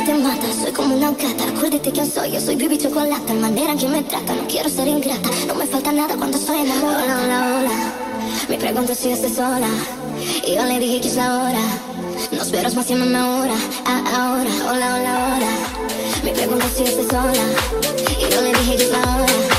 te mata, soy como una gata. Acuérdate quién soy, yo soy baby chocolate. Manera en que me trata, no quiero ser ingrata. No me falta nada cuando estoy enamorada. Hola, hola, hola. Me pregunto si estoy sola. Y yo le dije que es la hora. No esperas más, llámame ahora. Ah, ahora, hola, hola, hola. Me pregunto si estoy sola. Y yo le dije que es la hora.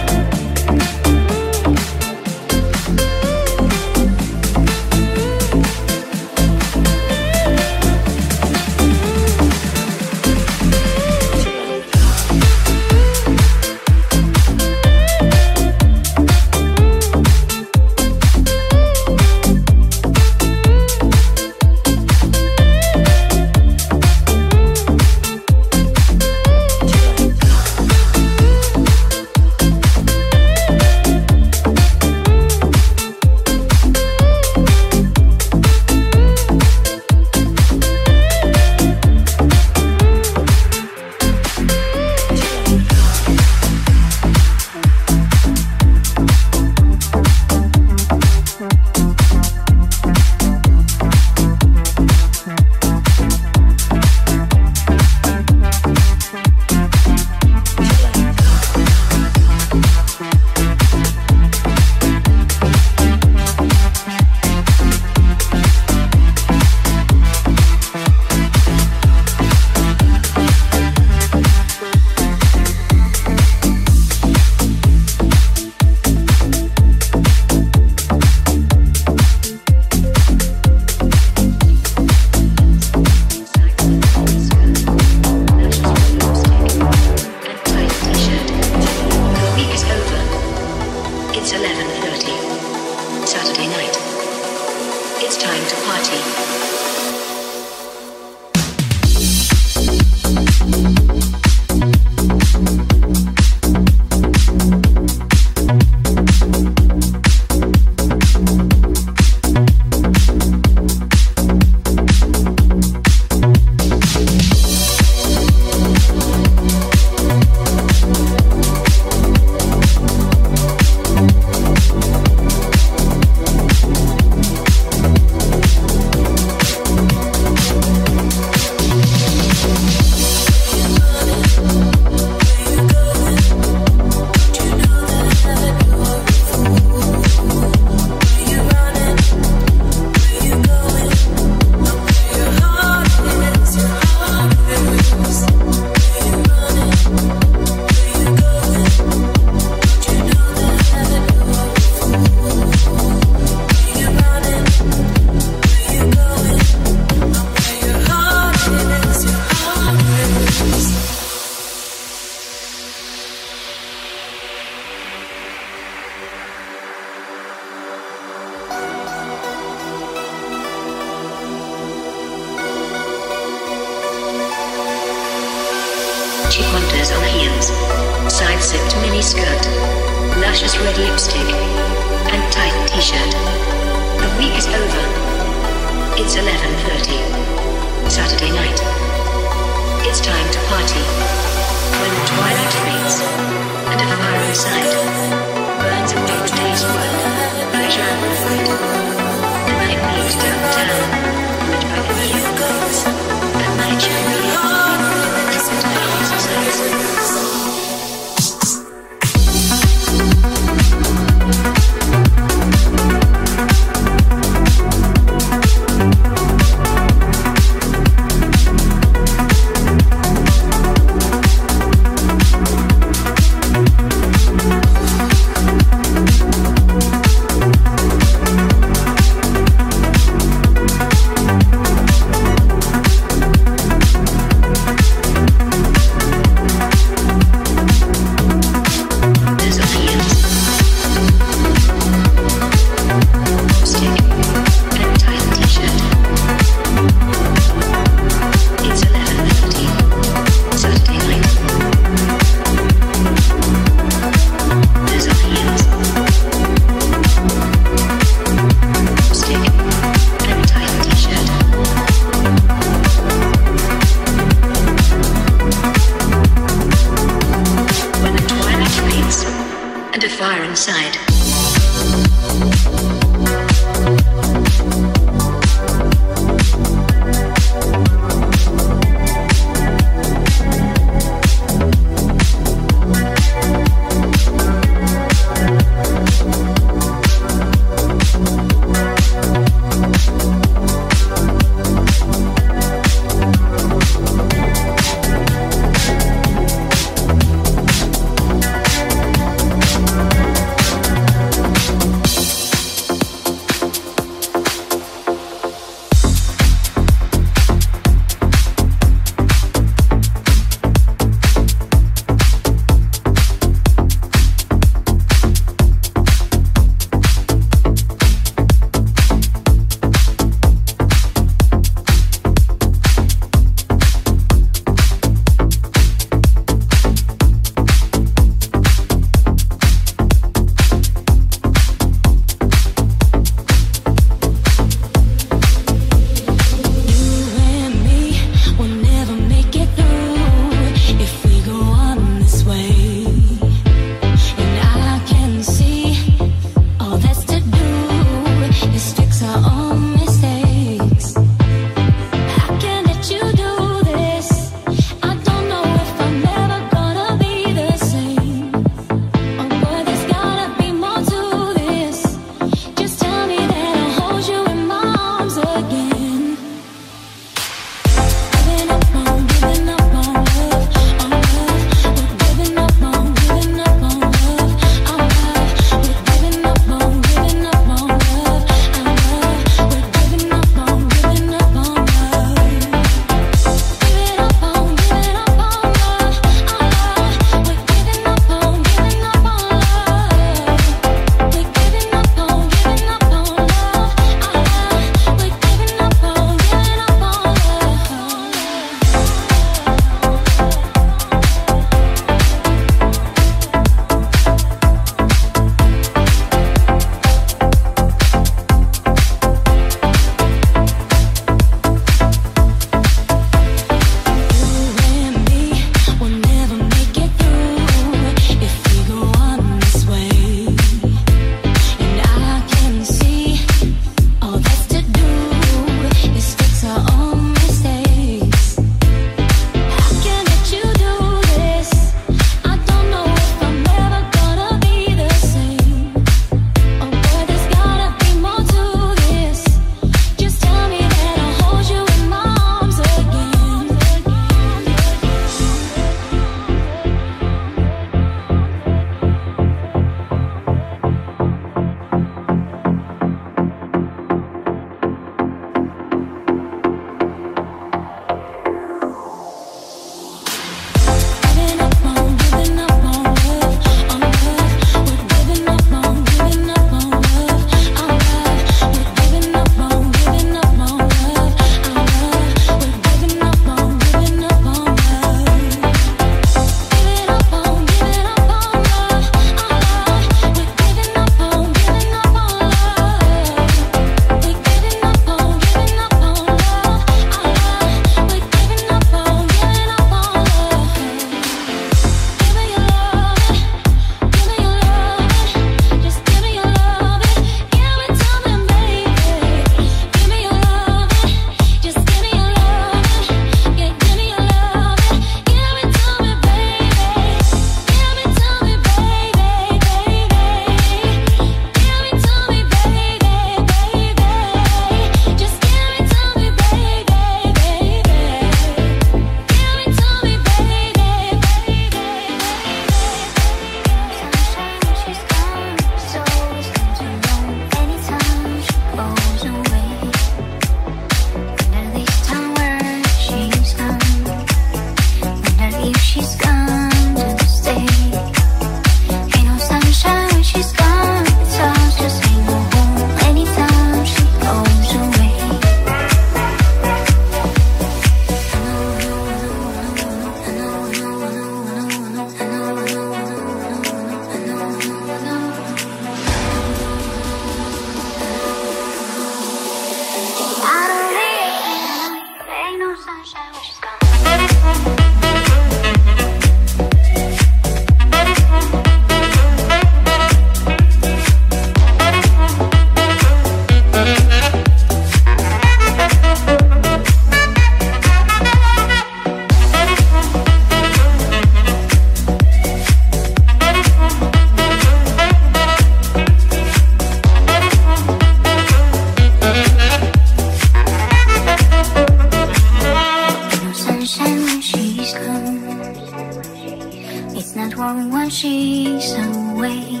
some way.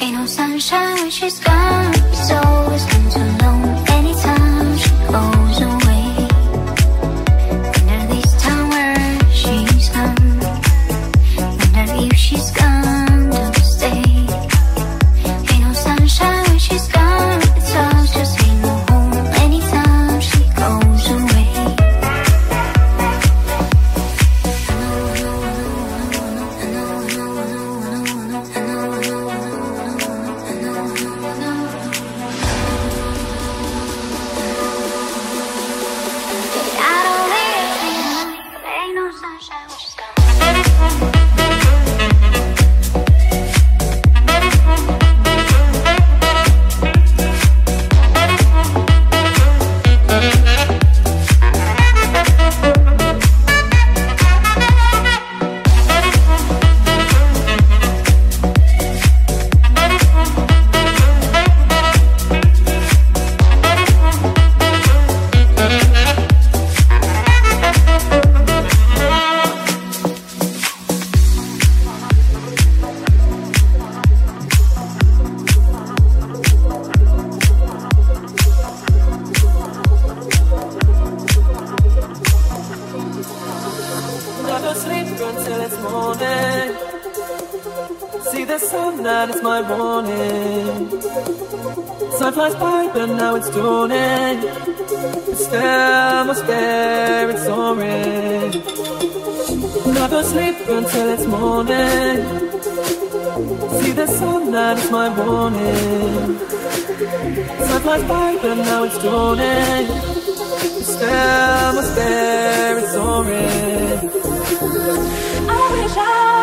Ain't no sunshine when she's gone, so it's time to tuning. Stem, spirit soaring. Not gonna sleep until it's morning. See the sun, that is my warning. Time flies by, but now it's dawning. Stem, spirit soaring. I wish I.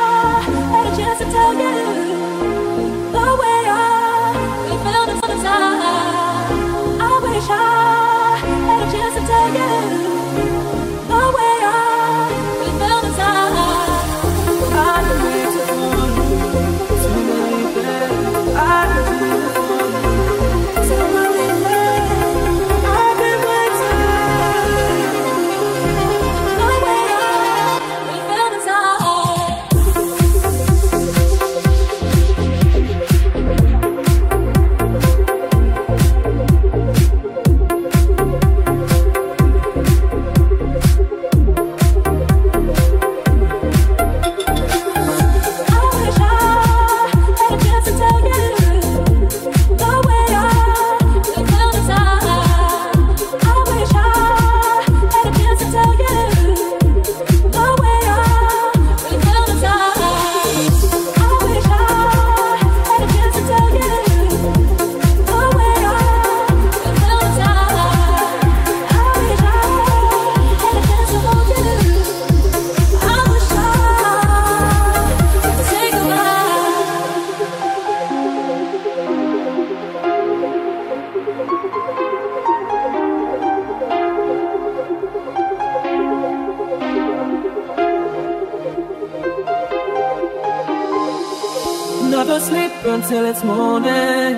Sleep until it's morning.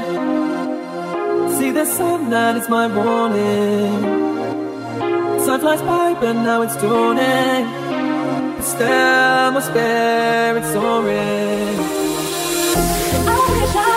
See the sun, that is my warning. Time flies by, but now it's dawning. But still, my spirit's soaring. I wish I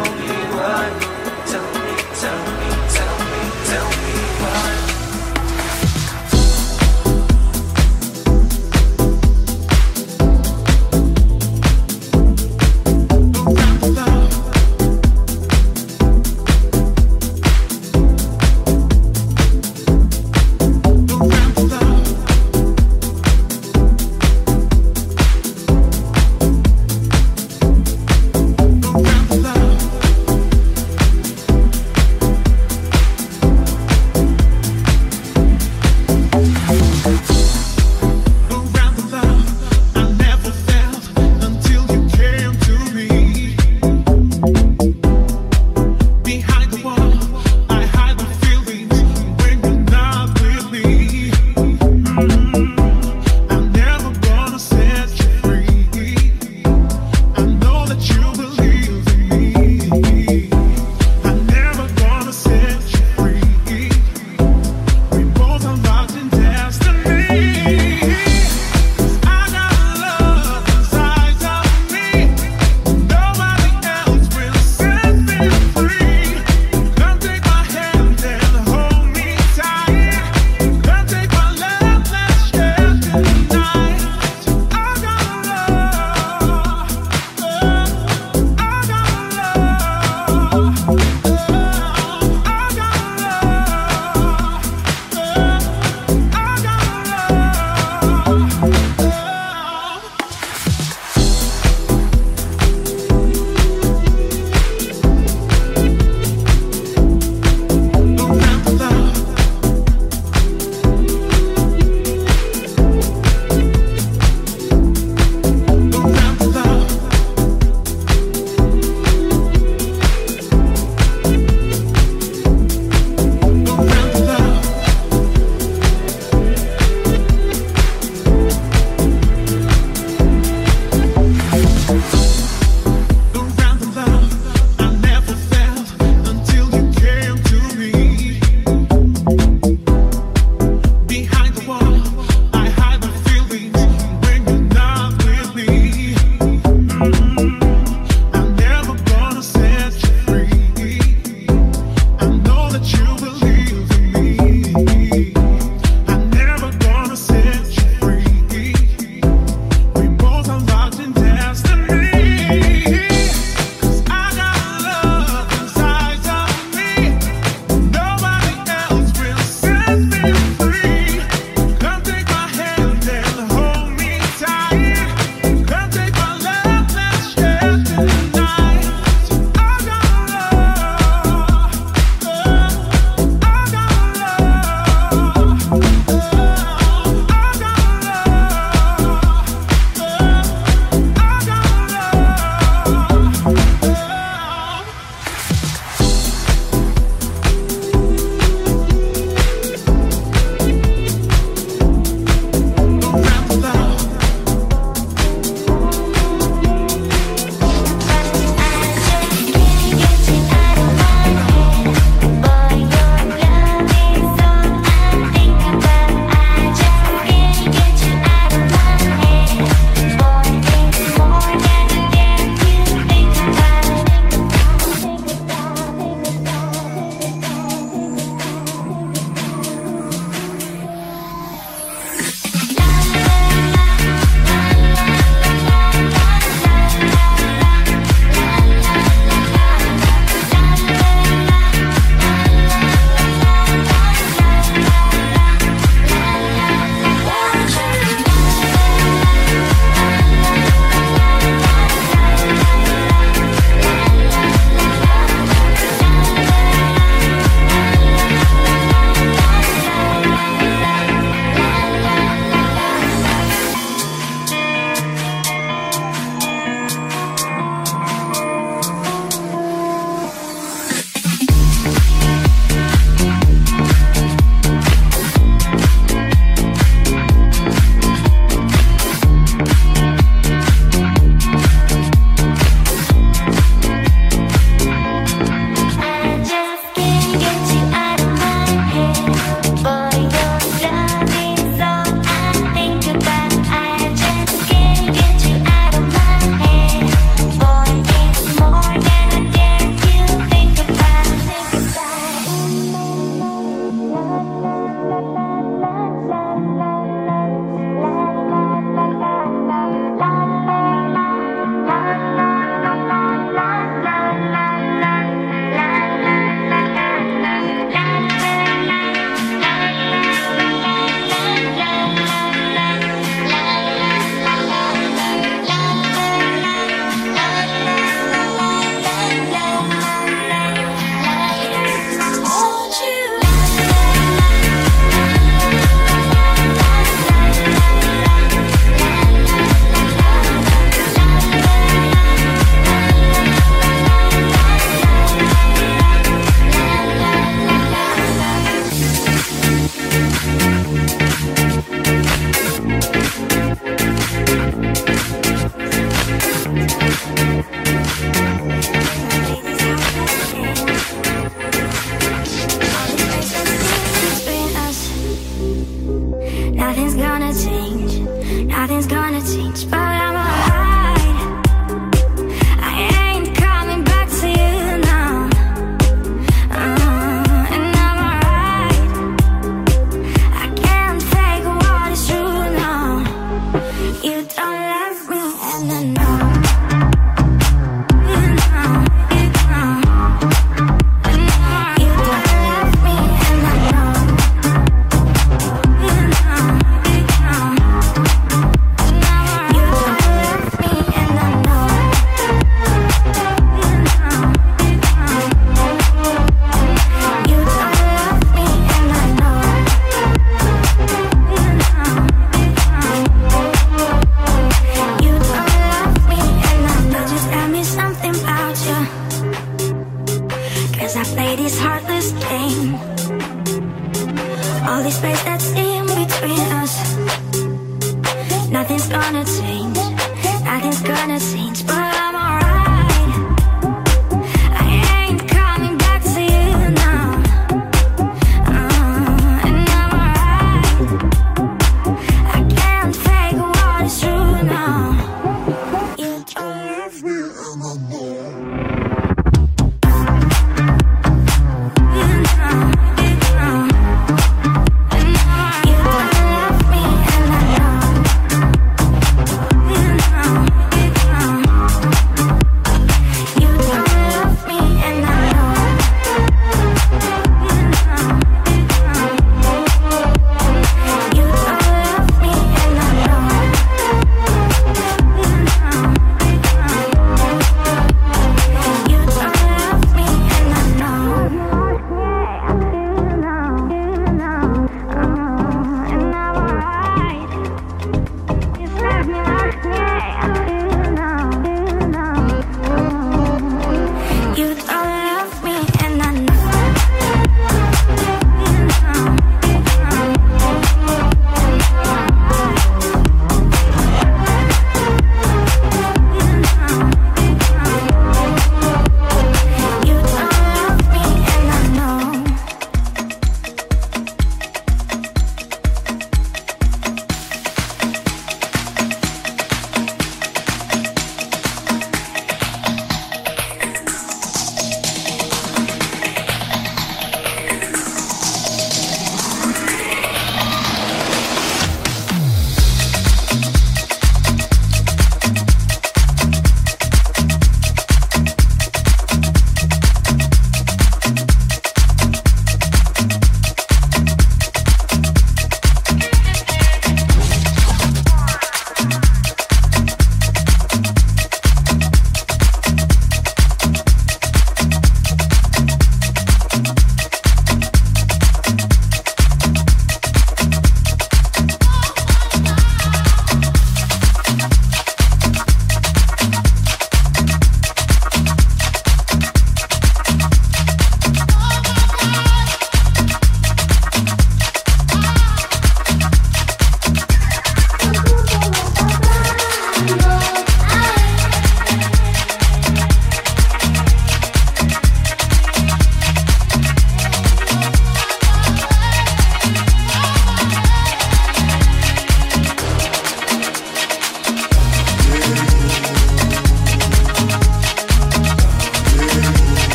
me.